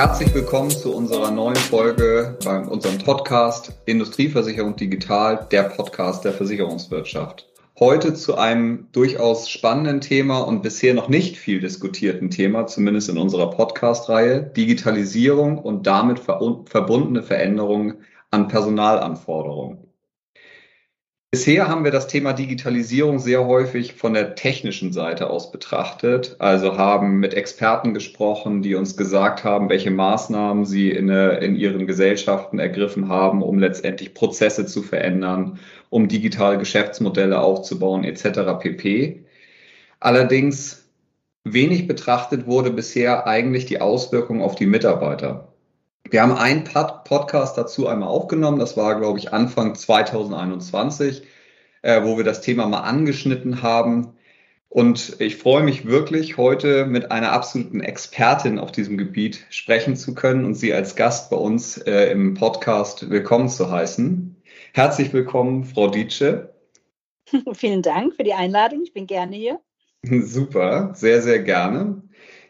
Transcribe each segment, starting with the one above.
Herzlich willkommen zu unserer neuen Folge bei unserem Podcast Industrieversicherung Digital, der Podcast der Versicherungswirtschaft. Heute zu einem durchaus spannenden Thema und bisher noch nicht viel diskutierten Thema, zumindest in unserer Podcast-Reihe, Digitalisierung und damit verbundene Veränderungen an Personalanforderungen. Bisher haben wir das Thema Digitalisierung sehr häufig von der technischen Seite aus betrachtet, also haben mit Experten gesprochen, die uns gesagt haben, welche Maßnahmen sie in, in ihren Gesellschaften ergriffen haben, um letztendlich Prozesse zu verändern, um digitale Geschäftsmodelle aufzubauen etc. pp. Allerdings wenig betrachtet wurde bisher eigentlich die Auswirkung auf die Mitarbeiter. Wir haben einen Pod Podcast dazu einmal aufgenommen. Das war, glaube ich, Anfang 2021, äh, wo wir das Thema mal angeschnitten haben. Und ich freue mich wirklich, heute mit einer absoluten Expertin auf diesem Gebiet sprechen zu können und Sie als Gast bei uns äh, im Podcast willkommen zu heißen. Herzlich willkommen, Frau Dietsche. Vielen Dank für die Einladung. Ich bin gerne hier. Super, sehr, sehr gerne.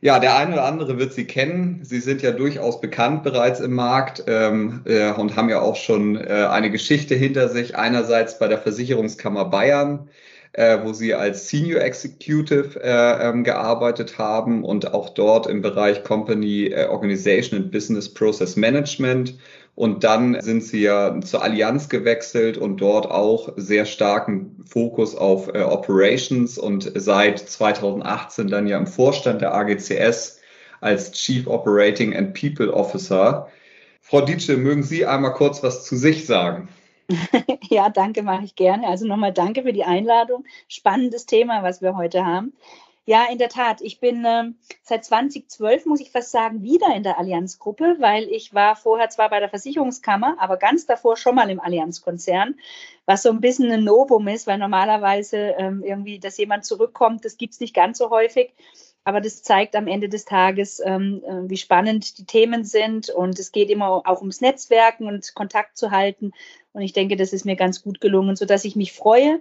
Ja, der eine oder andere wird Sie kennen. Sie sind ja durchaus bekannt bereits im Markt ähm, äh, und haben ja auch schon äh, eine Geschichte hinter sich. Einerseits bei der Versicherungskammer Bayern, äh, wo Sie als Senior Executive äh, ähm, gearbeitet haben und auch dort im Bereich Company äh, Organization and Business Process Management und dann sind sie ja zur Allianz gewechselt und dort auch sehr starken Fokus auf äh, Operations und seit 2018 dann ja im Vorstand der AGCS als Chief Operating and People Officer. Frau Dietsche, mögen Sie einmal kurz was zu sich sagen? Ja, danke, mache ich gerne. Also nochmal danke für die Einladung. Spannendes Thema, was wir heute haben. Ja, in der Tat. Ich bin äh, seit 2012, muss ich fast sagen, wieder in der Allianzgruppe, weil ich war vorher zwar bei der Versicherungskammer, aber ganz davor schon mal im Allianzkonzern, was so ein bisschen ein Novum ist, weil normalerweise ähm, irgendwie, dass jemand zurückkommt, das gibt es nicht ganz so häufig. Aber das zeigt am Ende des Tages, ähm, äh, wie spannend die Themen sind. Und es geht immer auch ums Netzwerken und Kontakt zu halten. Und ich denke, das ist mir ganz gut gelungen, sodass ich mich freue,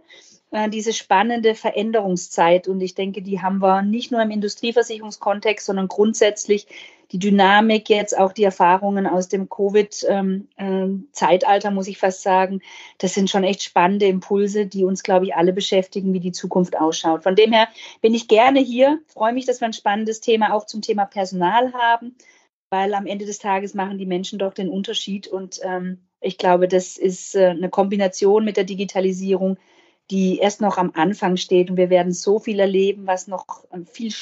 äh, diese spannende Veränderungszeit. Und ich denke, die haben wir nicht nur im Industrieversicherungskontext, sondern grundsätzlich die Dynamik, jetzt auch die Erfahrungen aus dem Covid-Zeitalter, ähm, äh, muss ich fast sagen. Das sind schon echt spannende Impulse, die uns, glaube ich, alle beschäftigen, wie die Zukunft ausschaut. Von dem her bin ich gerne hier, freue mich, dass wir ein spannendes Thema auch zum Thema Personal haben, weil am Ende des Tages machen die Menschen doch den Unterschied. Und ähm, ich glaube, das ist äh, eine Kombination mit der Digitalisierung, die erst noch am Anfang steht. Und wir werden so viel erleben, was noch ähm, viel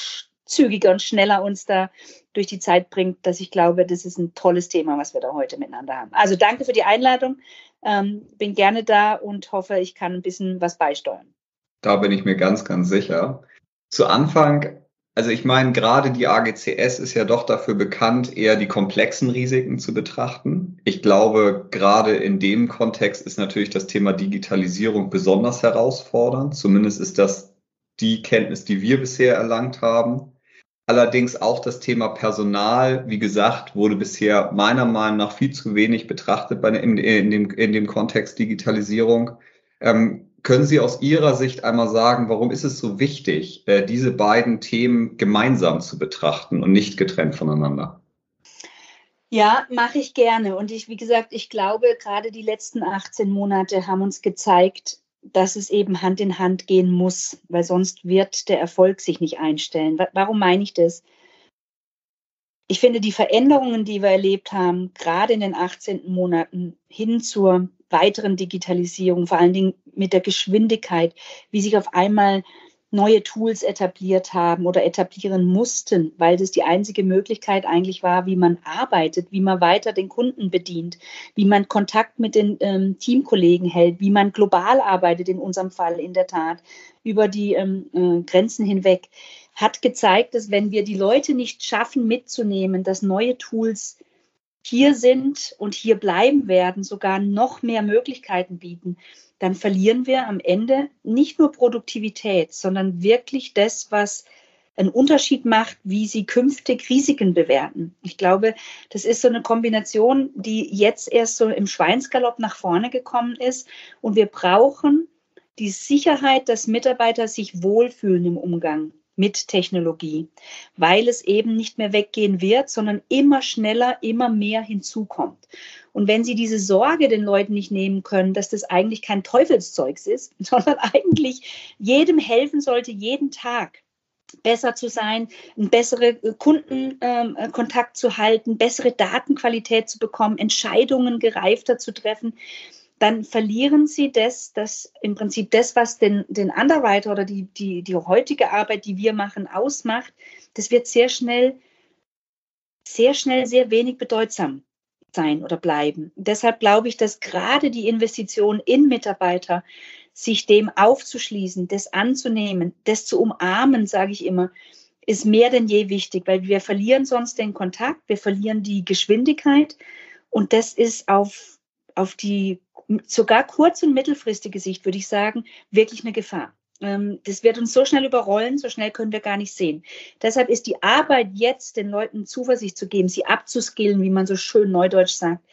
zügiger und schneller uns da durch die Zeit bringt, dass ich glaube, das ist ein tolles Thema, was wir da heute miteinander haben. Also danke für die Einladung. Ähm, bin gerne da und hoffe, ich kann ein bisschen was beisteuern. Da bin ich mir ganz, ganz sicher. Zu Anfang also ich meine, gerade die AGCS ist ja doch dafür bekannt, eher die komplexen Risiken zu betrachten. Ich glaube, gerade in dem Kontext ist natürlich das Thema Digitalisierung besonders herausfordernd. Zumindest ist das die Kenntnis, die wir bisher erlangt haben. Allerdings auch das Thema Personal, wie gesagt, wurde bisher meiner Meinung nach viel zu wenig betrachtet in, dem, in dem Kontext Digitalisierung. Ähm, können Sie aus Ihrer Sicht einmal sagen, warum ist es so wichtig, äh, diese beiden Themen gemeinsam zu betrachten und nicht getrennt voneinander? Ja, mache ich gerne. Und ich, wie gesagt, ich glaube, gerade die letzten 18 Monate haben uns gezeigt, dass es eben Hand in Hand gehen muss, weil sonst wird der Erfolg sich nicht einstellen. Warum meine ich das? Ich finde, die Veränderungen, die wir erlebt haben, gerade in den 18 Monaten hin zur weiteren Digitalisierung, vor allen Dingen mit der Geschwindigkeit, wie sich auf einmal neue Tools etabliert haben oder etablieren mussten, weil das die einzige Möglichkeit eigentlich war, wie man arbeitet, wie man weiter den Kunden bedient, wie man Kontakt mit den ähm, Teamkollegen hält, wie man global arbeitet, in unserem Fall in der Tat, über die ähm, äh, Grenzen hinweg, hat gezeigt, dass wenn wir die Leute nicht schaffen mitzunehmen, dass neue Tools hier sind und hier bleiben werden, sogar noch mehr Möglichkeiten bieten, dann verlieren wir am Ende nicht nur Produktivität, sondern wirklich das, was einen Unterschied macht, wie sie künftig Risiken bewerten. Ich glaube, das ist so eine Kombination, die jetzt erst so im Schweinsgalopp nach vorne gekommen ist. Und wir brauchen die Sicherheit, dass Mitarbeiter sich wohlfühlen im Umgang mit Technologie, weil es eben nicht mehr weggehen wird, sondern immer schneller, immer mehr hinzukommt. Und wenn Sie diese Sorge den Leuten nicht nehmen können, dass das eigentlich kein Teufelszeugs ist, sondern eigentlich jedem helfen sollte, jeden Tag besser zu sein, einen besseren Kundenkontakt ähm, zu halten, bessere Datenqualität zu bekommen, Entscheidungen gereifter zu treffen, dann verlieren sie das, das im Prinzip das, was den, den Underwriter oder die, die, die heutige Arbeit, die wir machen, ausmacht, das wird sehr schnell, sehr schnell sehr wenig bedeutsam sein oder bleiben. Deshalb glaube ich, dass gerade die Investition in Mitarbeiter, sich dem aufzuschließen, das anzunehmen, das zu umarmen, sage ich immer, ist mehr denn je wichtig, weil wir verlieren sonst den Kontakt, wir verlieren die Geschwindigkeit und das ist auf, auf die sogar kurz- und mittelfristige Sicht, würde ich sagen, wirklich eine Gefahr. Ähm, das wird uns so schnell überrollen, so schnell können wir gar nicht sehen. Deshalb ist die Arbeit jetzt, den Leuten Zuversicht zu geben, sie abzuskillen, wie man so schön neudeutsch sagt,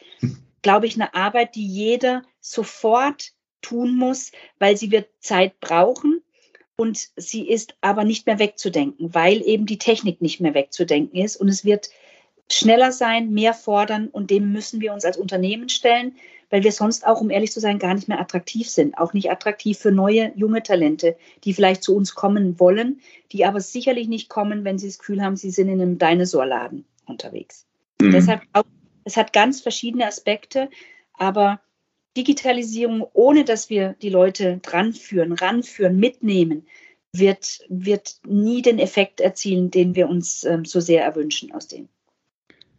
glaube ich, eine Arbeit, die jeder sofort tun muss, weil sie wird Zeit brauchen und sie ist aber nicht mehr wegzudenken, weil eben die Technik nicht mehr wegzudenken ist und es wird schneller sein, mehr fordern und dem müssen wir uns als Unternehmen stellen weil wir sonst auch, um ehrlich zu sein, gar nicht mehr attraktiv sind. Auch nicht attraktiv für neue, junge Talente, die vielleicht zu uns kommen wollen, die aber sicherlich nicht kommen, wenn sie das Gefühl haben, sie sind in einem Dinosaurladen unterwegs. Mhm. Deshalb auch, es hat ganz verschiedene Aspekte, aber Digitalisierung, ohne dass wir die Leute dranführen, ranführen, mitnehmen, wird, wird nie den Effekt erzielen, den wir uns ähm, so sehr erwünschen aus dem.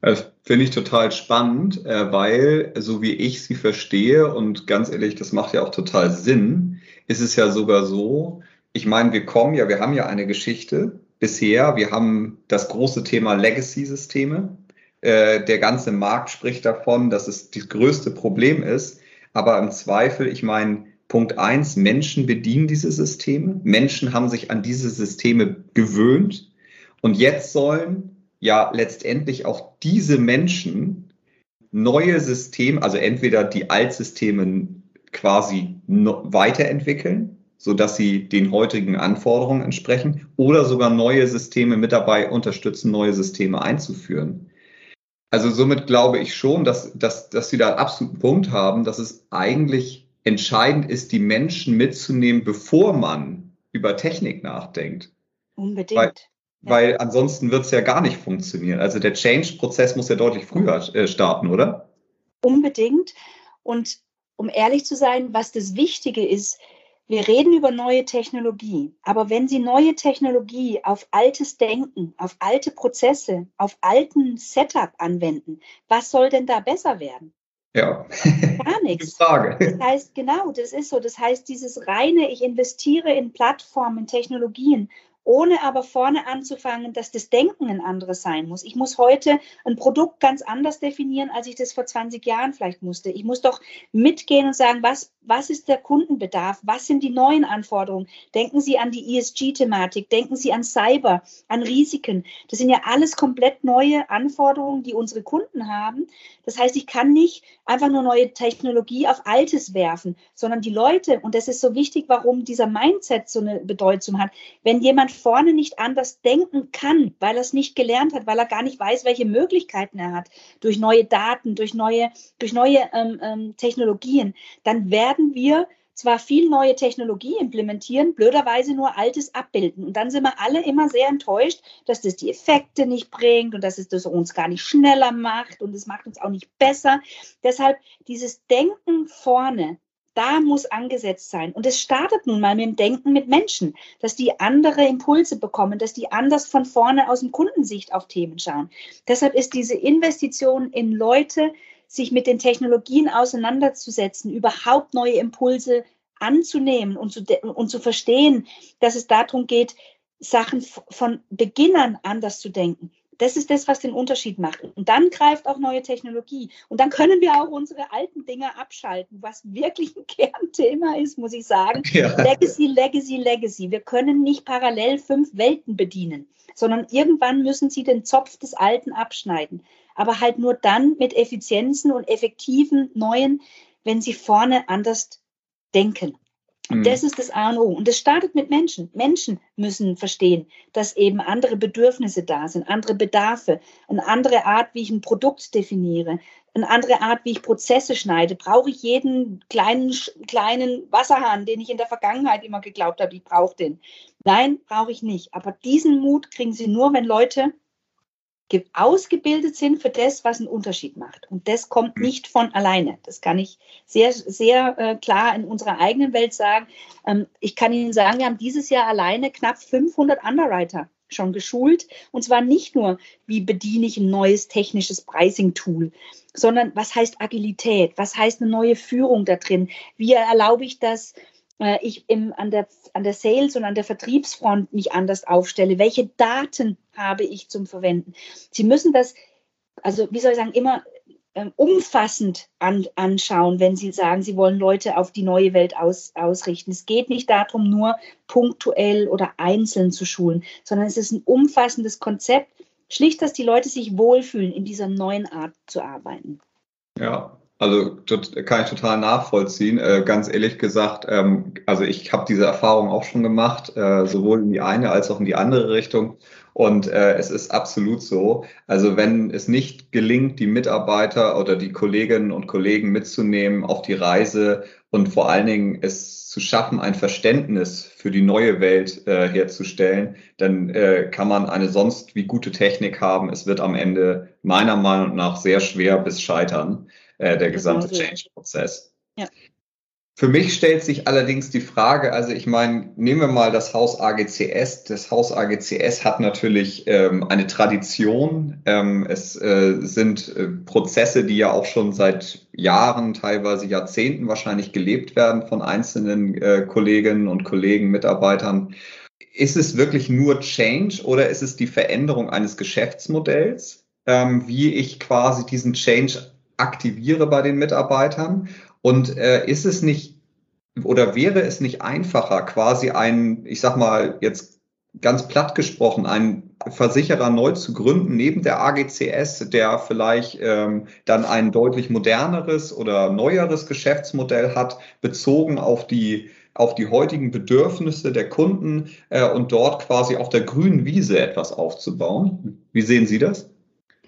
Das finde ich total spannend, äh, weil, so wie ich sie verstehe, und ganz ehrlich, das macht ja auch total Sinn, ist es ja sogar so, ich meine, wir kommen ja, wir haben ja eine Geschichte bisher, wir haben das große Thema Legacy-Systeme. Äh, der ganze Markt spricht davon, dass es das größte Problem ist. Aber im Zweifel, ich meine, Punkt eins, Menschen bedienen diese Systeme. Menschen haben sich an diese Systeme gewöhnt. Und jetzt sollen ja letztendlich auch diese Menschen neue Systeme, also entweder die Altsysteme quasi weiterentwickeln, so dass sie den heutigen Anforderungen entsprechen, oder sogar neue Systeme mit dabei unterstützen, neue Systeme einzuführen. Also somit glaube ich schon, dass, dass, dass Sie da einen absoluten Punkt haben, dass es eigentlich entscheidend ist, die Menschen mitzunehmen, bevor man über Technik nachdenkt. Unbedingt. Weil, weil ansonsten wird es ja gar nicht funktionieren. Also der Change-Prozess muss ja deutlich früher äh, starten, oder? Unbedingt. Und um ehrlich zu sein, was das Wichtige ist, wir reden über neue Technologie, aber wenn Sie neue Technologie auf altes Denken, auf alte Prozesse, auf alten Setup anwenden, was soll denn da besser werden? Ja. Gar nichts. Frage. Das heißt, genau, das ist so. Das heißt, dieses reine, ich investiere in Plattformen, in Technologien ohne aber vorne anzufangen, dass das Denken ein anderes sein muss. Ich muss heute ein Produkt ganz anders definieren, als ich das vor 20 Jahren vielleicht musste. Ich muss doch mitgehen und sagen, was, was ist der Kundenbedarf? Was sind die neuen Anforderungen? Denken Sie an die ESG-Thematik, denken Sie an Cyber, an Risiken. Das sind ja alles komplett neue Anforderungen, die unsere Kunden haben. Das heißt, ich kann nicht einfach nur neue Technologie auf Altes werfen, sondern die Leute, und das ist so wichtig, warum dieser Mindset so eine Bedeutung hat, wenn jemand vorne nicht anders denken kann, weil er es nicht gelernt hat, weil er gar nicht weiß, welche Möglichkeiten er hat, durch neue Daten, durch neue, durch neue ähm, ähm, Technologien, dann werden wir zwar viel neue Technologie implementieren, blöderweise nur Altes abbilden. Und dann sind wir alle immer sehr enttäuscht, dass das die Effekte nicht bringt und dass es das uns gar nicht schneller macht und es macht uns auch nicht besser. Deshalb dieses Denken vorne, da muss angesetzt sein. Und es startet nun mal mit dem Denken mit Menschen, dass die andere Impulse bekommen, dass die anders von vorne aus dem Kundensicht auf Themen schauen. Deshalb ist diese Investition in Leute, sich mit den Technologien auseinanderzusetzen, überhaupt neue Impulse anzunehmen und zu, und zu verstehen, dass es darum geht, Sachen von Beginnern anders zu denken. Das ist das, was den Unterschied macht. Und dann greift auch neue Technologie. Und dann können wir auch unsere alten Dinge abschalten, was wirklich ein Kernthema ist, muss ich sagen. Ja. Legacy, Legacy, Legacy. Wir können nicht parallel fünf Welten bedienen, sondern irgendwann müssen sie den Zopf des Alten abschneiden. Aber halt nur dann mit Effizienzen und effektiven neuen, wenn sie vorne anders denken. Mhm. das ist das A und O. Und das startet mit Menschen. Menschen müssen verstehen, dass eben andere Bedürfnisse da sind, andere Bedarfe, eine andere Art, wie ich ein Produkt definiere, eine andere Art, wie ich Prozesse schneide. Brauche ich jeden kleinen, kleinen Wasserhahn, den ich in der Vergangenheit immer geglaubt habe, ich brauche den. Nein, brauche ich nicht. Aber diesen Mut kriegen Sie nur, wenn Leute ausgebildet sind für das, was einen Unterschied macht. Und das kommt mhm. nicht von alleine. Das kann ich sehr, sehr äh, klar in unserer eigenen Welt sagen. Ähm, ich kann Ihnen sagen, wir haben dieses Jahr alleine knapp 500 Underwriter schon geschult. Und zwar nicht nur, wie bediene ich ein neues technisches Pricing-Tool, sondern was heißt Agilität? Was heißt eine neue Führung da drin? Wie erlaube ich das? Äh, ich im, an, der, an der Sales- und an der Vertriebsfront mich anders aufstelle. Welche Daten habe ich zum Verwenden? Sie müssen das, also wie soll ich sagen, immer ähm, umfassend an, anschauen, wenn Sie sagen, Sie wollen Leute auf die neue Welt aus, ausrichten. Es geht nicht darum, nur punktuell oder einzeln zu schulen, sondern es ist ein umfassendes Konzept, schlicht, dass die Leute sich wohlfühlen, in dieser neuen Art zu arbeiten. Ja, also kann ich total nachvollziehen. Äh, ganz ehrlich gesagt, ähm, also ich habe diese Erfahrung auch schon gemacht, äh, sowohl in die eine als auch in die andere Richtung. Und äh, es ist absolut so. Also wenn es nicht gelingt, die Mitarbeiter oder die Kolleginnen und Kollegen mitzunehmen auf die Reise und vor allen Dingen es zu schaffen, ein Verständnis für die neue Welt äh, herzustellen, dann äh, kann man eine sonst wie gute Technik haben. Es wird am Ende meiner Meinung nach sehr schwer bis scheitern äh, der gesamte Change-Prozess. Ja. Für mich stellt sich allerdings die Frage, also ich meine, nehmen wir mal das Haus AGCS. Das Haus AGCS hat natürlich ähm, eine Tradition. Ähm, es äh, sind äh, Prozesse, die ja auch schon seit Jahren, teilweise Jahrzehnten wahrscheinlich gelebt werden von einzelnen äh, Kolleginnen und Kollegen, Mitarbeitern. Ist es wirklich nur Change oder ist es die Veränderung eines Geschäftsmodells, ähm, wie ich quasi diesen Change aktiviere bei den Mitarbeitern? Und äh, ist es nicht oder wäre es nicht einfacher, quasi ein, ich sag mal jetzt ganz platt gesprochen, einen Versicherer neu zu gründen neben der AGCS, der vielleicht ähm, dann ein deutlich moderneres oder neueres Geschäftsmodell hat, bezogen auf die auf die heutigen Bedürfnisse der Kunden äh, und dort quasi auf der grünen Wiese etwas aufzubauen. Wie sehen Sie das?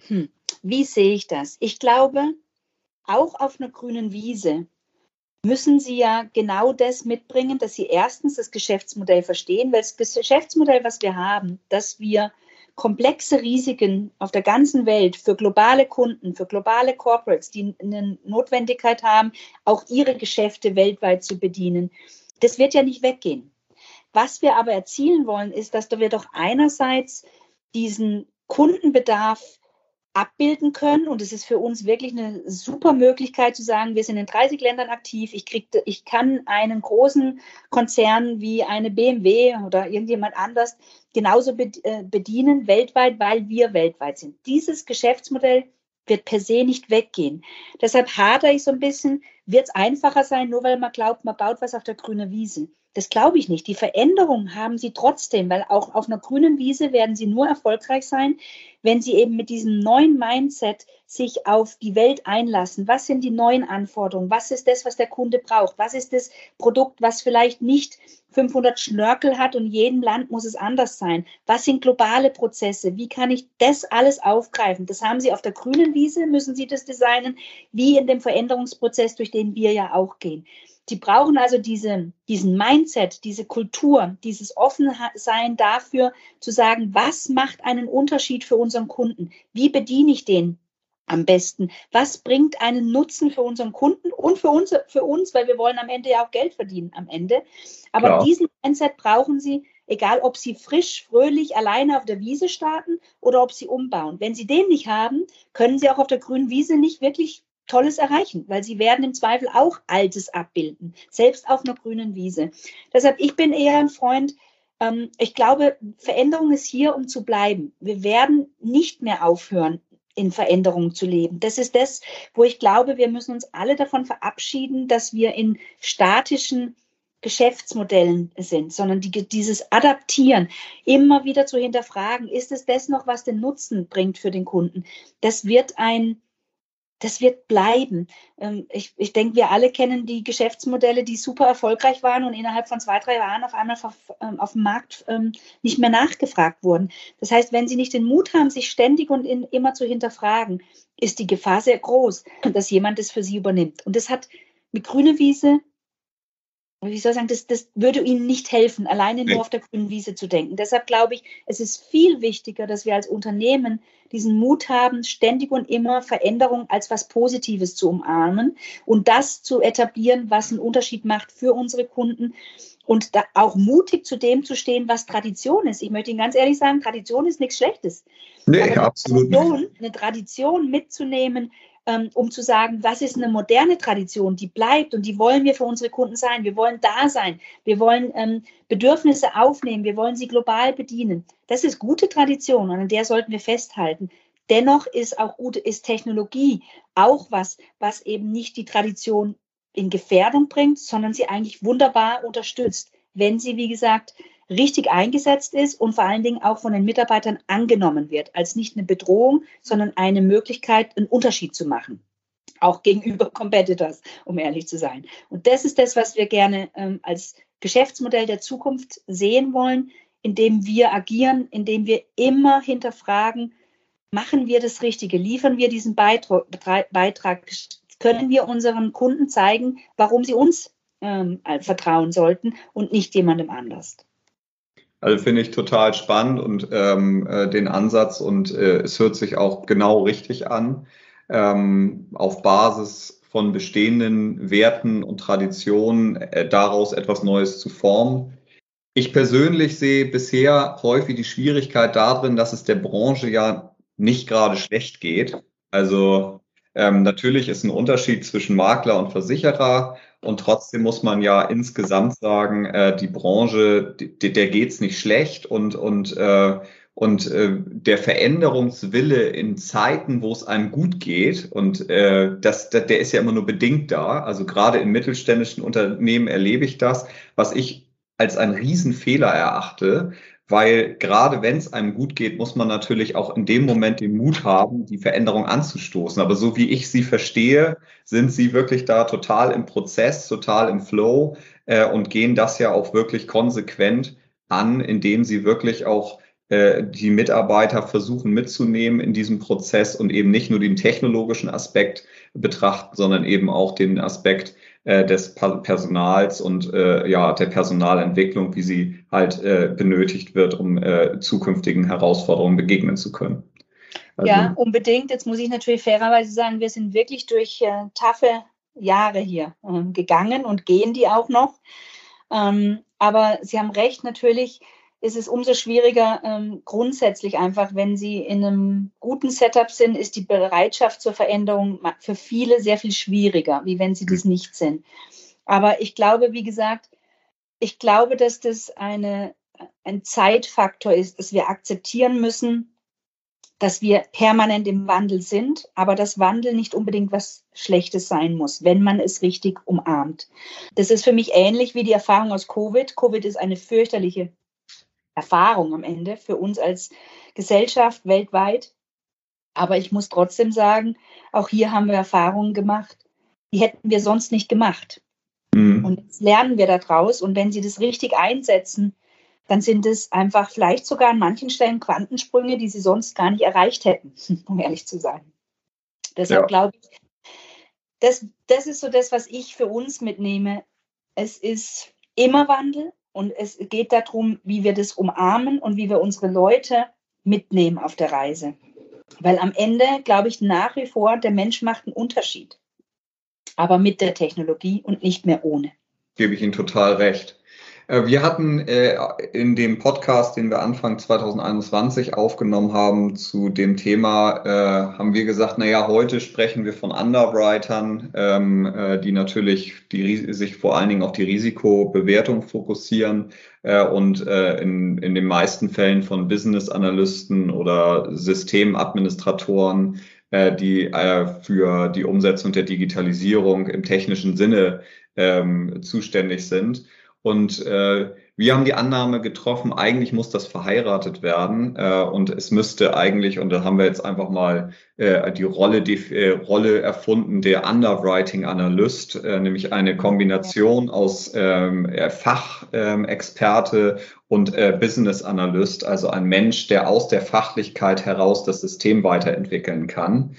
Hm. Wie sehe ich das? Ich glaube, auch auf einer grünen Wiese müssen Sie ja genau das mitbringen, dass Sie erstens das Geschäftsmodell verstehen, weil das Geschäftsmodell, was wir haben, dass wir komplexe Risiken auf der ganzen Welt für globale Kunden, für globale Corporates, die eine Notwendigkeit haben, auch ihre Geschäfte weltweit zu bedienen, das wird ja nicht weggehen. Was wir aber erzielen wollen, ist, dass wir doch einerseits diesen Kundenbedarf abbilden können. Und es ist für uns wirklich eine super Möglichkeit zu sagen, wir sind in 30 Ländern aktiv. Ich, krieg, ich kann einen großen Konzern wie eine BMW oder irgendjemand anders genauso äh, bedienen weltweit, weil wir weltweit sind. Dieses Geschäftsmodell wird per se nicht weggehen. Deshalb hadere ich so ein bisschen, wird es einfacher sein, nur weil man glaubt, man baut was auf der grünen Wiese. Das glaube ich nicht. Die Veränderung haben sie trotzdem, weil auch auf einer grünen Wiese werden sie nur erfolgreich sein, wenn sie eben mit diesem neuen Mindset sich auf die Welt einlassen. Was sind die neuen Anforderungen? Was ist das, was der Kunde braucht? Was ist das Produkt, was vielleicht nicht 500 Schnörkel hat und in jedem Land muss es anders sein? Was sind globale Prozesse? Wie kann ich das alles aufgreifen? Das haben Sie auf der grünen Wiese, müssen Sie das designen, wie in dem Veränderungsprozess, durch den wir ja auch gehen. Die brauchen also diese, diesen Mindset, diese Kultur, dieses Offensein dafür zu sagen, was macht einen Unterschied für unseren Kunden? Wie bediene ich den am besten? Was bringt einen Nutzen für unseren Kunden und für uns, für uns, weil wir wollen am Ende ja auch Geld verdienen am Ende. Aber Klar. diesen Mindset brauchen Sie, egal ob Sie frisch, fröhlich, alleine auf der Wiese starten oder ob Sie umbauen. Wenn Sie den nicht haben, können Sie auch auf der grünen Wiese nicht wirklich Tolles erreichen, weil sie werden im Zweifel auch Altes abbilden, selbst auf einer grünen Wiese. Deshalb, ich bin eher ein Freund, ähm, ich glaube, Veränderung ist hier, um zu bleiben. Wir werden nicht mehr aufhören, in Veränderung zu leben. Das ist das, wo ich glaube, wir müssen uns alle davon verabschieden, dass wir in statischen Geschäftsmodellen sind, sondern die, dieses Adaptieren, immer wieder zu hinterfragen, ist es das noch, was den Nutzen bringt für den Kunden? Das wird ein das wird bleiben. Ähm, ich, ich denke, wir alle kennen die Geschäftsmodelle, die super erfolgreich waren und innerhalb von zwei, drei Jahren auf einmal ähm, auf dem Markt ähm, nicht mehr nachgefragt wurden. Das heißt, wenn Sie nicht den Mut haben, sich ständig und in, immer zu hinterfragen, ist die Gefahr sehr groß, dass jemand das für Sie übernimmt. Und das hat mit grüne Wiese wie soll ich sagen, das, das würde ihnen nicht helfen, alleine nur auf der grünen Wiese zu denken. Deshalb glaube ich, es ist viel wichtiger, dass wir als Unternehmen diesen Mut haben, ständig und immer Veränderung als was Positives zu umarmen und das zu etablieren, was einen Unterschied macht für unsere Kunden und da auch mutig zu dem zu stehen, was Tradition ist. Ich möchte Ihnen ganz ehrlich sagen, Tradition ist nichts Schlechtes. Nee, absolut. Tradition, eine Tradition mitzunehmen, ähm, um zu sagen, was ist eine moderne Tradition, die bleibt und die wollen wir für unsere Kunden sein. Wir wollen da sein. Wir wollen ähm, Bedürfnisse aufnehmen. Wir wollen sie global bedienen. Das ist gute Tradition und an der sollten wir festhalten. Dennoch ist auch gute, ist Technologie auch was, was eben nicht die Tradition in Gefährdung bringt, sondern sie eigentlich wunderbar unterstützt, wenn sie, wie gesagt, richtig eingesetzt ist und vor allen Dingen auch von den Mitarbeitern angenommen wird, als nicht eine Bedrohung, sondern eine Möglichkeit, einen Unterschied zu machen. Auch gegenüber Competitors, um ehrlich zu sein. Und das ist das, was wir gerne ähm, als Geschäftsmodell der Zukunft sehen wollen, indem wir agieren, indem wir immer hinterfragen, machen wir das Richtige, liefern wir diesen Beitrag, können wir unseren Kunden zeigen, warum sie uns ähm, vertrauen sollten und nicht jemandem anders. Also finde ich total spannend und ähm, äh, den Ansatz und äh, es hört sich auch genau richtig an, ähm, auf Basis von bestehenden Werten und Traditionen äh, daraus etwas Neues zu formen. Ich persönlich sehe bisher häufig die Schwierigkeit darin, dass es der Branche ja nicht gerade schlecht geht. Also ähm, natürlich ist ein Unterschied zwischen Makler und Versicherer. Und trotzdem muss man ja insgesamt sagen, äh, die Branche, die, der geht's nicht schlecht. Und, und, äh, und äh, der Veränderungswille in Zeiten, wo es einem gut geht, und äh, das, das, der ist ja immer nur bedingt da. Also gerade in mittelständischen Unternehmen erlebe ich das, was ich als einen Riesenfehler erachte, weil gerade wenn es einem gut geht, muss man natürlich auch in dem Moment den Mut haben, die Veränderung anzustoßen. Aber so wie ich sie verstehe, sind sie wirklich da total im Prozess, total im Flow äh, und gehen das ja auch wirklich konsequent an, indem sie wirklich auch äh, die Mitarbeiter versuchen mitzunehmen in diesem Prozess und eben nicht nur den technologischen Aspekt betrachten, sondern eben auch den Aspekt äh, des Personals und äh, ja der Personalentwicklung, wie sie halt äh, benötigt wird, um äh, zukünftigen Herausforderungen begegnen zu können. Also, ja, unbedingt. Jetzt muss ich natürlich fairerweise sagen, wir sind wirklich durch äh, taffe Jahre hier äh, gegangen und gehen die auch noch. Ähm, aber Sie haben recht, natürlich ist es umso schwieriger ähm, grundsätzlich einfach, wenn Sie in einem guten Setup sind, ist die Bereitschaft zur Veränderung für viele sehr viel schwieriger, wie wenn Sie das nicht sind. Aber ich glaube, wie gesagt, ich glaube, dass das eine, ein Zeitfaktor ist, dass wir akzeptieren müssen, dass wir permanent im Wandel sind, aber dass Wandel nicht unbedingt was Schlechtes sein muss, wenn man es richtig umarmt. Das ist für mich ähnlich wie die Erfahrung aus Covid. Covid ist eine fürchterliche Erfahrung am Ende für uns als Gesellschaft weltweit. Aber ich muss trotzdem sagen, auch hier haben wir Erfahrungen gemacht, die hätten wir sonst nicht gemacht. Mhm. Und jetzt lernen wir daraus. Und wenn Sie das richtig einsetzen, dann sind es einfach vielleicht sogar an manchen Stellen Quantensprünge, die Sie sonst gar nicht erreicht hätten, um ehrlich zu sein. Deshalb ja. glaube ich, das, das ist so das, was ich für uns mitnehme. Es ist immer Wandel, und es geht darum, wie wir das umarmen und wie wir unsere Leute mitnehmen auf der Reise. Weil am Ende glaube ich nach wie vor, der Mensch macht einen Unterschied. Aber mit der Technologie und nicht mehr ohne. Gebe ich Ihnen total recht. Äh, wir hatten äh, in dem Podcast, den wir Anfang 2021 aufgenommen haben, zu dem Thema, äh, haben wir gesagt, na ja, heute sprechen wir von Underwritern, ähm, die natürlich die, sich vor allen Dingen auf die Risikobewertung fokussieren und in, in den meisten Fällen von Business Analysten oder Systemadministratoren, die für die Umsetzung der Digitalisierung im technischen Sinne ähm, zuständig sind. Und äh, wir haben die Annahme getroffen, eigentlich muss das verheiratet werden äh, und es müsste eigentlich, und da haben wir jetzt einfach mal äh, die Rolle, die äh, Rolle erfunden, der Underwriting Analyst, äh, nämlich eine Kombination aus ähm, Fachexperte ähm, und äh, Business Analyst, also ein Mensch, der aus der Fachlichkeit heraus das System weiterentwickeln kann.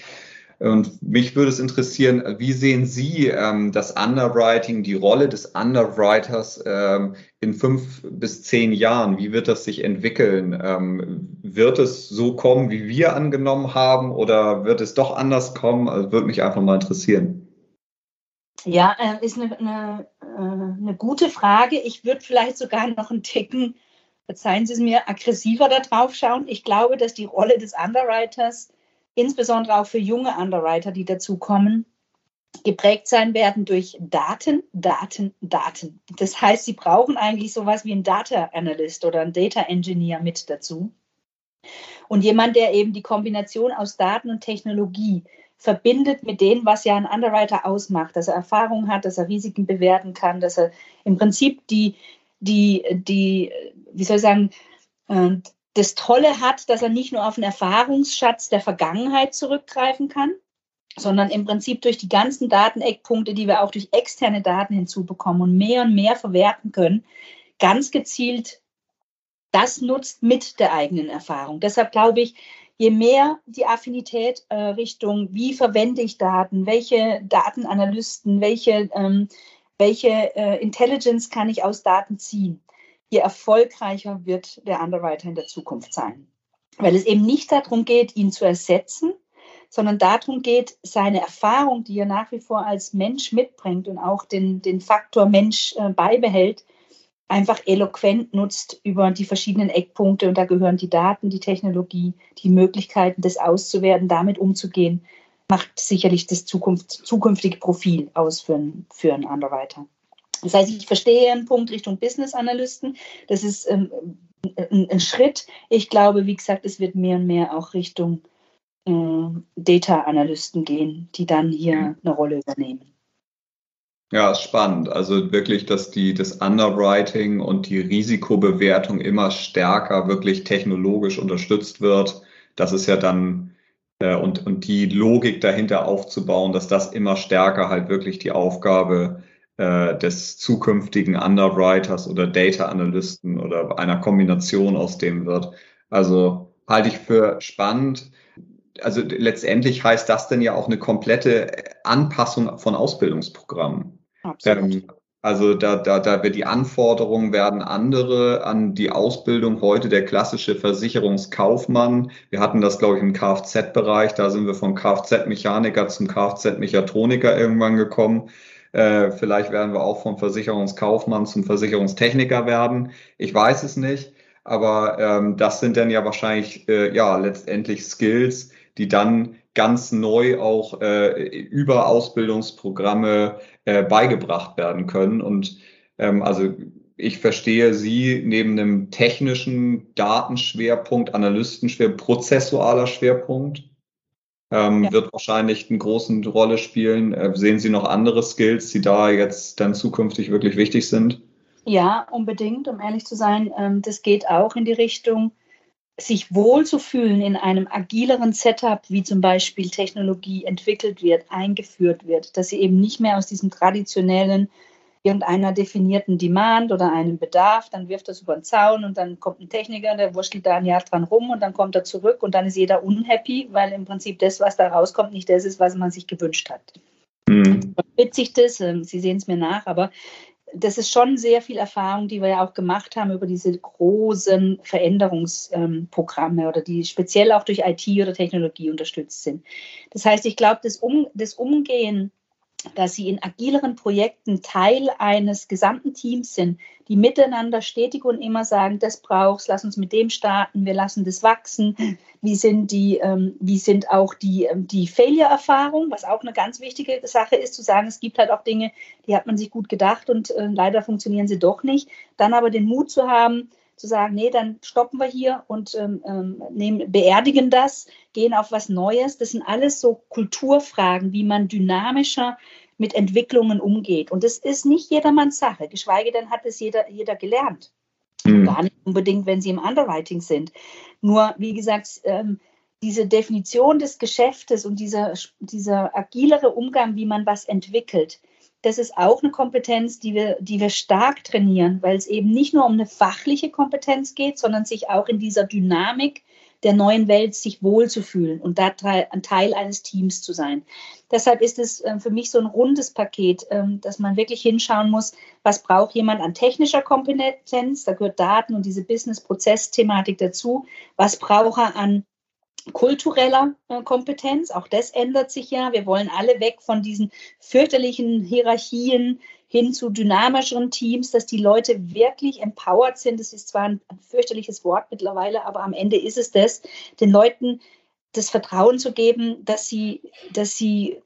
Und mich würde es interessieren, wie sehen Sie ähm, das Underwriting, die Rolle des Underwriters ähm, in fünf bis zehn Jahren? Wie wird das sich entwickeln? Ähm, wird es so kommen, wie wir angenommen haben, oder wird es doch anders kommen? Also würde mich einfach mal interessieren. Ja, äh, ist eine, eine, äh, eine gute Frage. Ich würde vielleicht sogar noch einen Ticken, verzeihen Sie es mir, aggressiver da drauf schauen. Ich glaube, dass die Rolle des Underwriters insbesondere auch für junge Underwriter, die dazukommen, geprägt sein werden durch Daten, Daten, Daten. Das heißt, sie brauchen eigentlich sowas wie einen Data Analyst oder einen Data Engineer mit dazu. Und jemand, der eben die Kombination aus Daten und Technologie verbindet mit dem, was ja ein Underwriter ausmacht, dass er Erfahrung hat, dass er Risiken bewerten kann, dass er im Prinzip die, die, die, wie soll ich sagen, äh, das Tolle hat, dass er nicht nur auf einen Erfahrungsschatz der Vergangenheit zurückgreifen kann, sondern im Prinzip durch die ganzen Dateneckpunkte, die wir auch durch externe Daten hinzubekommen und mehr und mehr verwerten können, ganz gezielt das nutzt mit der eigenen Erfahrung. Deshalb glaube ich, je mehr die Affinität äh, Richtung, wie verwende ich Daten, welche Datenanalysten, welche, ähm, welche äh, Intelligence kann ich aus Daten ziehen, je erfolgreicher wird der Underwriter in der Zukunft sein. Weil es eben nicht darum geht, ihn zu ersetzen, sondern darum geht, seine Erfahrung, die er nach wie vor als Mensch mitbringt und auch den, den Faktor Mensch äh, beibehält, einfach eloquent nutzt über die verschiedenen Eckpunkte. Und da gehören die Daten, die Technologie, die Möglichkeiten, das auszuwerten, damit umzugehen, macht sicherlich das Zukunft, zukünftige Profil aus für, für einen Underwriter. Das heißt, ich verstehe einen Punkt Richtung Business Analysten. Das ist ähm, ein, ein, Schritt. Ich glaube, wie gesagt, es wird mehr und mehr auch Richtung äh, Data Analysten gehen, die dann hier mhm. eine Rolle übernehmen. Ja, ist spannend. Also wirklich, dass die, das Underwriting und die Risikobewertung immer stärker wirklich technologisch unterstützt wird. Das ist ja dann äh, und, und die Logik dahinter aufzubauen, dass das immer stärker halt wirklich die Aufgabe äh, des zukünftigen Underwriters oder Data Analysten oder einer Kombination aus dem wird. Also halte ich für spannend. Also letztendlich heißt das denn ja auch eine komplette Anpassung von Ausbildungsprogrammen. Absolut. Ähm, also da, da, da wird die Anforderungen werden andere an die Ausbildung heute der klassische Versicherungskaufmann. Wir hatten das, glaube ich, im Kfz-Bereich. Da sind wir vom Kfz-Mechaniker zum Kfz-Mechatroniker irgendwann gekommen. Äh, vielleicht werden wir auch vom Versicherungskaufmann zum Versicherungstechniker werden. Ich weiß es nicht. Aber ähm, das sind dann ja wahrscheinlich äh, ja letztendlich Skills, die dann ganz neu auch äh, über Ausbildungsprogramme äh, beigebracht werden können. Und ähm, also ich verstehe Sie neben einem technischen Datenschwerpunkt, Analystenschwerpunkt, prozessualer Schwerpunkt ähm, ja. wird wahrscheinlich eine große Rolle spielen. Äh, sehen Sie noch andere Skills, die da jetzt dann zukünftig wirklich wichtig sind? Ja, unbedingt, um ehrlich zu sein. Ähm, das geht auch in die Richtung, sich wohlzufühlen in einem agileren Setup, wie zum Beispiel Technologie entwickelt wird, eingeführt wird, dass sie eben nicht mehr aus diesem traditionellen irgendeiner definierten Demand oder einem Bedarf, dann wirft er es über den Zaun und dann kommt ein Techniker, der wurschtelt da ein Jahr dran rum und dann kommt er zurück und dann ist jeder unhappy, weil im Prinzip das, was da rauskommt, nicht das ist, was man sich gewünscht hat. Mhm. Witzig das, ähm, Sie sehen es mir nach, aber das ist schon sehr viel Erfahrung, die wir ja auch gemacht haben über diese großen Veränderungsprogramme oder die speziell auch durch IT oder Technologie unterstützt sind. Das heißt, ich glaube, das, um, das Umgehen dass sie in agileren Projekten Teil eines gesamten Teams sind, die miteinander stetig und immer sagen, das brauchst, lass uns mit dem starten, wir lassen das wachsen. Wie sind die, ähm, wie sind auch die, ähm, die Failure-Erfahrung, was auch eine ganz wichtige Sache ist, zu sagen, es gibt halt auch Dinge, die hat man sich gut gedacht und äh, leider funktionieren sie doch nicht. Dann aber den Mut zu haben, zu sagen, nee, dann stoppen wir hier und ähm, ähm, nehmen, beerdigen das, gehen auf was Neues. Das sind alles so Kulturfragen, wie man dynamischer mit Entwicklungen umgeht. Und das ist nicht jedermanns Sache, geschweige denn hat es jeder, jeder gelernt. Mhm. Gar nicht unbedingt, wenn sie im Underwriting sind. Nur, wie gesagt, ähm, diese Definition des Geschäftes und dieser, dieser agilere Umgang, wie man was entwickelt, das ist auch eine Kompetenz, die wir, die wir stark trainieren, weil es eben nicht nur um eine fachliche Kompetenz geht, sondern sich auch in dieser Dynamik der neuen Welt sich wohlzufühlen und da ein Teil eines Teams zu sein. Deshalb ist es ähm, für mich so ein rundes Paket, ähm, dass man wirklich hinschauen muss, was braucht jemand an technischer Kompetenz, da gehört Daten und diese Business-Prozess-Thematik dazu, was braucht er an kultureller äh, Kompetenz. Auch das ändert sich ja. Wir wollen alle weg von diesen fürchterlichen Hierarchien hin zu dynamischeren Teams, dass die Leute wirklich empowered sind. Das ist zwar ein, fürchterliches Wort mittlerweile, aber am Ende ist es das, den Leuten das Vertrauen zu geben, dass sie, dass sie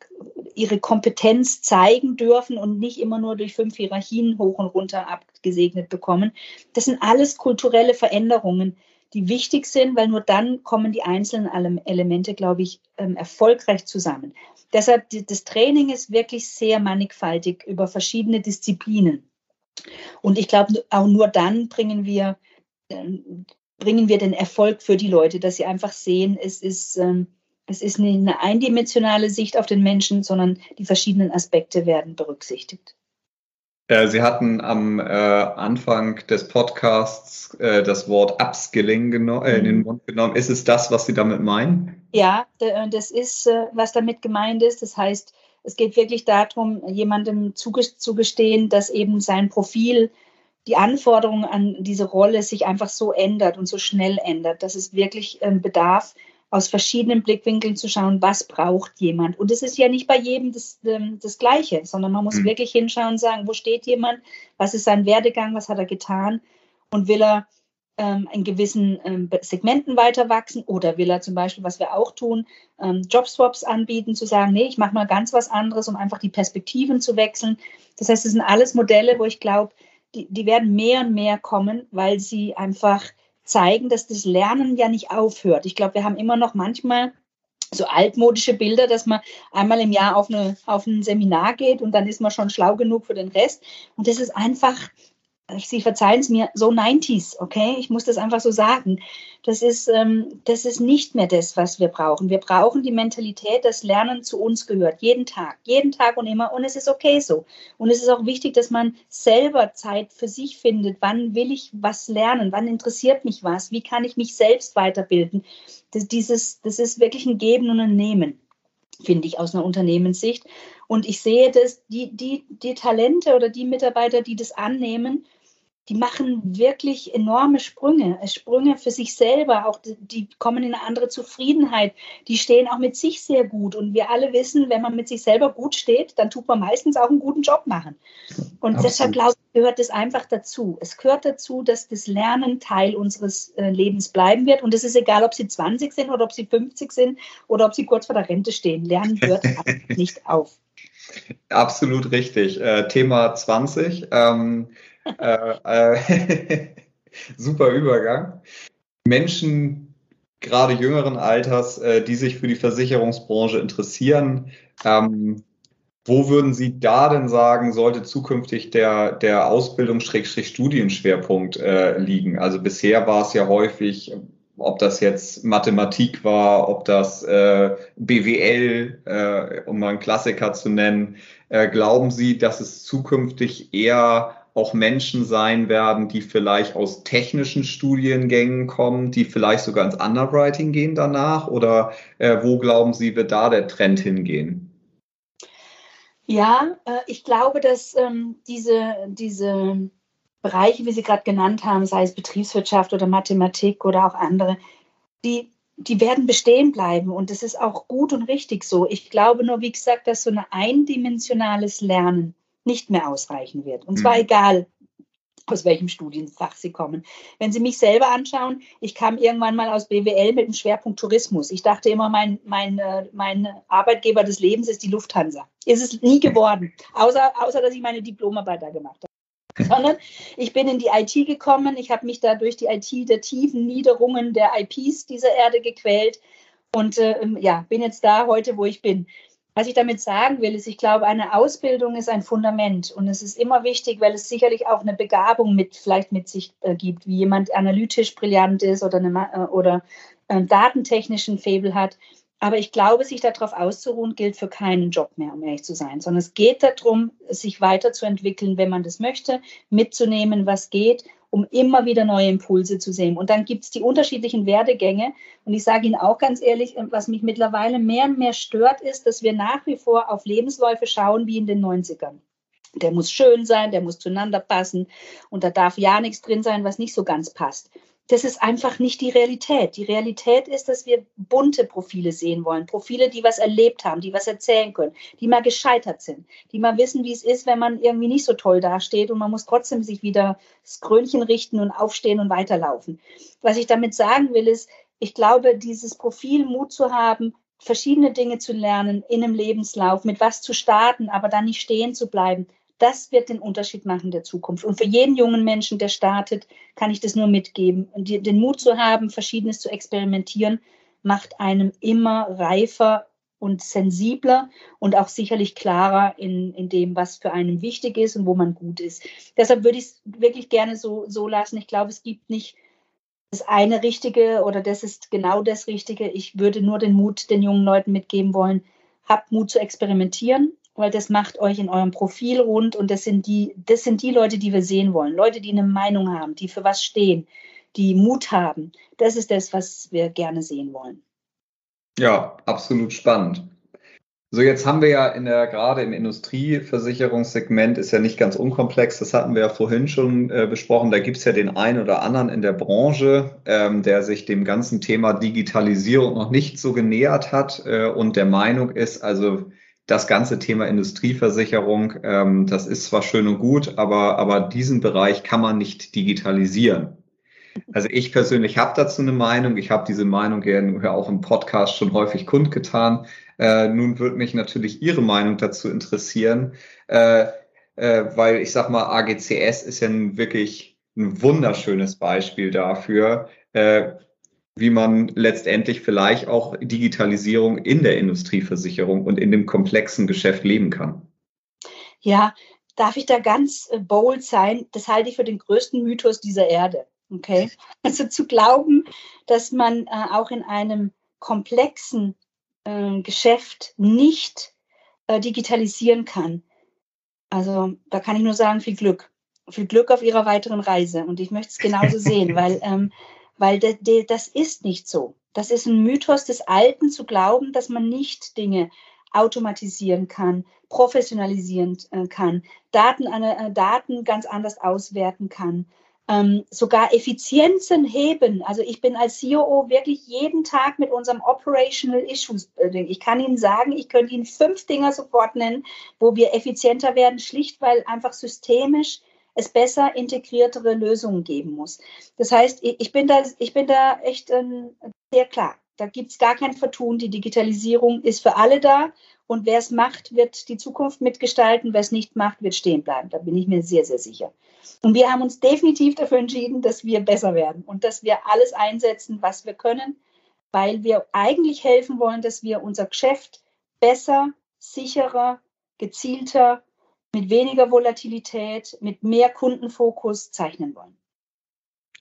ihre Kompetenz zeigen dürfen und nicht immer nur durch fünf Hierarchien hoch und runter abgesegnet bekommen. Das sind alles kulturelle Veränderungen, die wichtig sind, weil nur dann kommen die einzelnen Elemente, glaube ich, ähm, erfolgreich zusammen. Deshalb, das Training ist wirklich sehr mannigfaltig über verschiedene Disziplinen. Und ich glaube, auch nur dann bringen wir, ähm, bringen wir den Erfolg für die Leute, dass sie einfach sehen, es ist, ähm, es ist nicht eine eindimensionale Sicht auf den Menschen, sondern die verschiedenen Aspekte werden berücksichtigt. Äh, Sie hatten am äh, Anfang des Podcasts äh, das Wort Upskilling äh, in den mhm. Mund genommen. Ist es das, was Sie damit meinen? Ja, äh, das ist, äh, was damit gemeint ist. Das heißt, es geht wirklich darum, jemandem zugestehen, dass eben sein Profil, die Anforderungen an diese Rolle sich einfach so ändert und so schnell ändert, dass es wirklich ähm, bedarf, aus verschiedenen Blickwinkeln zu schauen, was braucht jemand. Und es ist ja nicht bei jedem das, ähm, das Gleiche, sondern man muss mhm. wirklich hinschauen und sagen, wo steht jemand, was ist sein Werdegang, was hat er getan und will er ähm, in gewissen ähm, Segmenten weiter wachsen oder will er zum Beispiel, was wir auch tun, ähm, Jobswaps anbieten, zu sagen, nee, ich mache mal ganz was anderes, um einfach die Perspektiven zu wechseln. Das heißt, es sind alles Modelle, wo ich glaube, die, die werden mehr und mehr kommen, weil sie einfach zeigen, dass das Lernen ja nicht aufhört. Ich glaube, wir haben immer noch manchmal so altmodische Bilder, dass man einmal im Jahr auf, eine, auf ein Seminar geht und dann ist man schon schlau genug für den Rest. Und das ist einfach Sie verzeihen es mir, so 90s, okay? Ich muss das einfach so sagen. Das ist, ähm, das ist nicht mehr das, was wir brauchen. Wir brauchen die Mentalität, dass Lernen zu uns gehört, jeden Tag, jeden Tag und immer. Und es ist okay so. Und es ist auch wichtig, dass man selber Zeit für sich findet. Wann will ich was lernen? Wann interessiert mich was? Wie kann ich mich selbst weiterbilden? Das, dieses, das ist wirklich ein Geben und ein Nehmen finde ich aus einer Unternehmenssicht. Und ich sehe, dass die, die, die Talente oder die Mitarbeiter, die das annehmen, die machen wirklich enorme Sprünge, Sprünge für sich selber, auch die, die, kommen in eine andere Zufriedenheit, die stehen auch mit sich sehr gut. Und wir alle wissen, wenn man mit sich selber gut steht, dann tut man meistens auch einen guten Job machen. Und Absolut. deshalb glaube ich, gehört es einfach dazu. Es gehört dazu, dass das Lernen Teil unseres äh, Lebens bleiben wird. Und es ist egal, ob sie 20 sind oder ob sie 50 sind oder ob sie kurz vor der Rente stehen. Lernen hört nicht auf. Absolut richtig. Äh, Thema 20. Ähm, äh, äh, super Übergang. Menschen, gerade jüngeren Alters, äh, die sich für die Versicherungsbranche interessieren, ähm, wo würden Sie da denn sagen, sollte zukünftig der, der Ausbildungs-Studienschwerpunkt äh, liegen? Also bisher war es ja häufig, ob das jetzt Mathematik war, ob das äh, BWL, äh, um mal einen Klassiker zu nennen. Äh, glauben Sie, dass es zukünftig eher auch Menschen sein werden, die vielleicht aus technischen Studiengängen kommen, die vielleicht sogar ins Underwriting gehen danach? Oder äh, wo glauben Sie, wird da der Trend hingehen? Ja, äh, ich glaube, dass ähm, diese, diese Bereiche, wie Sie gerade genannt haben, sei es Betriebswirtschaft oder Mathematik oder auch andere, die, die werden bestehen bleiben und das ist auch gut und richtig so. Ich glaube nur, wie gesagt, dass so ein eindimensionales Lernen nicht mehr ausreichen wird. Und zwar mhm. egal, aus welchem Studienfach Sie kommen. Wenn Sie mich selber anschauen, ich kam irgendwann mal aus BWL mit dem Schwerpunkt Tourismus. Ich dachte immer, mein, mein, äh, mein Arbeitgeber des Lebens ist die Lufthansa. Ist es nie geworden, außer, außer dass ich meine Diplomarbeit da gemacht habe. Sondern ich bin in die IT gekommen, ich habe mich da durch die IT der tiefen Niederungen der IPs dieser Erde gequält und äh, ja, bin jetzt da heute, wo ich bin. Was ich damit sagen will, ist, ich glaube, eine Ausbildung ist ein Fundament und es ist immer wichtig, weil es sicherlich auch eine Begabung mit vielleicht mit sich äh, gibt, wie jemand analytisch brillant ist oder, eine, äh, oder einen datentechnischen Faible hat. Aber ich glaube, sich darauf auszuruhen, gilt für keinen Job mehr, um ehrlich zu sein, sondern es geht darum, sich weiterzuentwickeln, wenn man das möchte, mitzunehmen, was geht um immer wieder neue Impulse zu sehen. Und dann gibt es die unterschiedlichen Werdegänge. Und ich sage Ihnen auch ganz ehrlich, was mich mittlerweile mehr und mehr stört, ist, dass wir nach wie vor auf Lebensläufe schauen wie in den 90ern. Der muss schön sein, der muss zueinander passen und da darf ja nichts drin sein, was nicht so ganz passt das ist einfach nicht die Realität. Die Realität ist, dass wir bunte Profile sehen wollen. Profile, die was erlebt haben, die was erzählen können, die mal gescheitert sind, die mal wissen, wie es ist, wenn man irgendwie nicht so toll dasteht und man muss trotzdem sich wieder das Krönchen richten und aufstehen und weiterlaufen. Was ich damit sagen will, ist, ich glaube, dieses Profil Mut zu haben, verschiedene Dinge zu lernen in einem Lebenslauf, mit was zu starten, aber dann nicht stehen zu bleiben, das wird den Unterschied machen der Zukunft. Und für jeden jungen Menschen, der startet, kann ich das nur mitgeben. Den Mut zu haben, Verschiedenes zu experimentieren, macht einem immer reifer und sensibler und auch sicherlich klarer in, in dem, was für einen wichtig ist und wo man gut ist. Deshalb würde ich es wirklich gerne so, so lassen. Ich glaube, es gibt nicht das eine Richtige oder das ist genau das Richtige. Ich würde nur den Mut den jungen Leuten mitgeben wollen, habt Mut zu experimentieren, weil das macht euch in eurem Profil rund und das sind die, das sind die Leute, die wir sehen wollen. Leute, die eine Meinung haben, die für was stehen, die Mut haben. Das ist das, was wir gerne sehen wollen. Ja, absolut spannend. So, jetzt haben wir ja in der, gerade im Industrieversicherungssegment ist ja nicht ganz unkomplex, das hatten wir ja vorhin schon äh, besprochen. Da gibt es ja den einen oder anderen in der Branche, ähm, der sich dem ganzen Thema Digitalisierung noch nicht so genähert hat äh, und der Meinung ist, also das ganze Thema Industrieversicherung, ähm, das ist zwar schön und gut, aber, aber diesen Bereich kann man nicht digitalisieren. Also ich persönlich habe dazu eine Meinung. Ich habe diese Meinung ja auch im Podcast schon häufig kundgetan. Äh, nun würde mich natürlich Ihre Meinung dazu interessieren, äh, äh, weil ich sag mal, AGCS ist ja wirklich ein wunderschönes Beispiel dafür, äh, wie man letztendlich vielleicht auch Digitalisierung in der Industrieversicherung und in dem komplexen Geschäft leben kann. Ja, darf ich da ganz äh, bold sein? Das halte ich für den größten Mythos dieser Erde. Okay. Also zu glauben, dass man äh, auch in einem komplexen äh, Geschäft nicht äh, digitalisieren kann. Also da kann ich nur sagen, viel Glück. Viel Glück auf Ihrer weiteren Reise. Und ich möchte es genauso sehen, weil ähm, weil de, de, das ist nicht so. Das ist ein Mythos des Alten zu glauben, dass man nicht Dinge automatisieren kann, professionalisieren äh, kann, Daten, äh, Daten ganz anders auswerten kann, ähm, sogar Effizienzen heben. Also ich bin als COO wirklich jeden Tag mit unserem Operational Issues Building. Ich kann Ihnen sagen, ich könnte Ihnen fünf Dinger sofort nennen, wo wir effizienter werden, schlicht weil einfach systemisch es besser integriertere Lösungen geben muss. Das heißt, ich bin da, ich bin da echt ähm, sehr klar. Da gibt es gar kein Vertun. Die Digitalisierung ist für alle da. Und wer es macht, wird die Zukunft mitgestalten. Wer es nicht macht, wird stehen bleiben. Da bin ich mir sehr, sehr sicher. Und wir haben uns definitiv dafür entschieden, dass wir besser werden und dass wir alles einsetzen, was wir können, weil wir eigentlich helfen wollen, dass wir unser Geschäft besser, sicherer, gezielter mit weniger Volatilität, mit mehr Kundenfokus zeichnen wollen.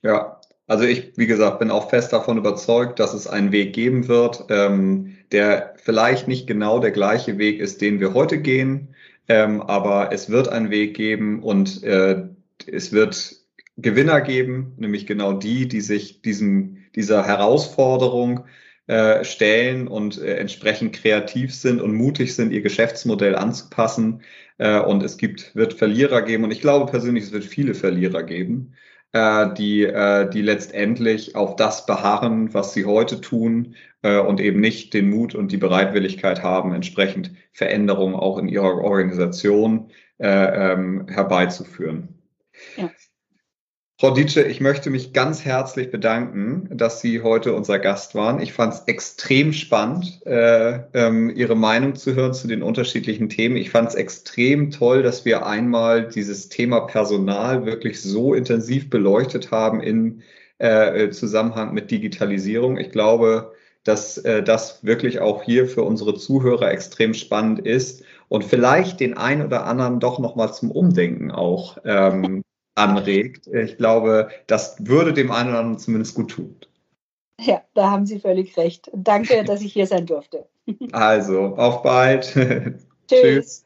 Ja, also ich, wie gesagt, bin auch fest davon überzeugt, dass es einen Weg geben wird, ähm, der vielleicht nicht genau der gleiche Weg ist, den wir heute gehen, ähm, aber es wird einen Weg geben und äh, es wird Gewinner geben, nämlich genau die, die sich diesem, dieser Herausforderung äh, stellen und äh, entsprechend kreativ sind und mutig sind, ihr Geschäftsmodell anzupassen. Äh, und es gibt, wird Verlierer geben. Und ich glaube persönlich, es wird viele Verlierer geben, die, die letztendlich auf das beharren, was sie heute tun und eben nicht den Mut und die Bereitwilligkeit haben, entsprechend Veränderungen auch in ihrer Organisation äh, ähm, herbeizuführen. Ja. Frau Dietsche, ich möchte mich ganz herzlich bedanken, dass Sie heute unser Gast waren. Ich fand es extrem spannend, äh, ähm, Ihre Meinung zu hören zu den unterschiedlichen Themen. Ich fand es extrem toll, dass wir einmal dieses Thema Personal wirklich so intensiv beleuchtet haben in äh, Zusammenhang mit Digitalisierung. Ich glaube, dass äh, das wirklich auch hier für unsere Zuhörer extrem spannend ist und vielleicht den einen oder anderen doch nochmal zum Umdenken auch ähm, anregt. Ich glaube, das würde dem einen oder anderen zumindest gut tun. Ja, da haben Sie völlig recht. Danke, dass ich hier sein durfte. Also, auf bald. Tschüss.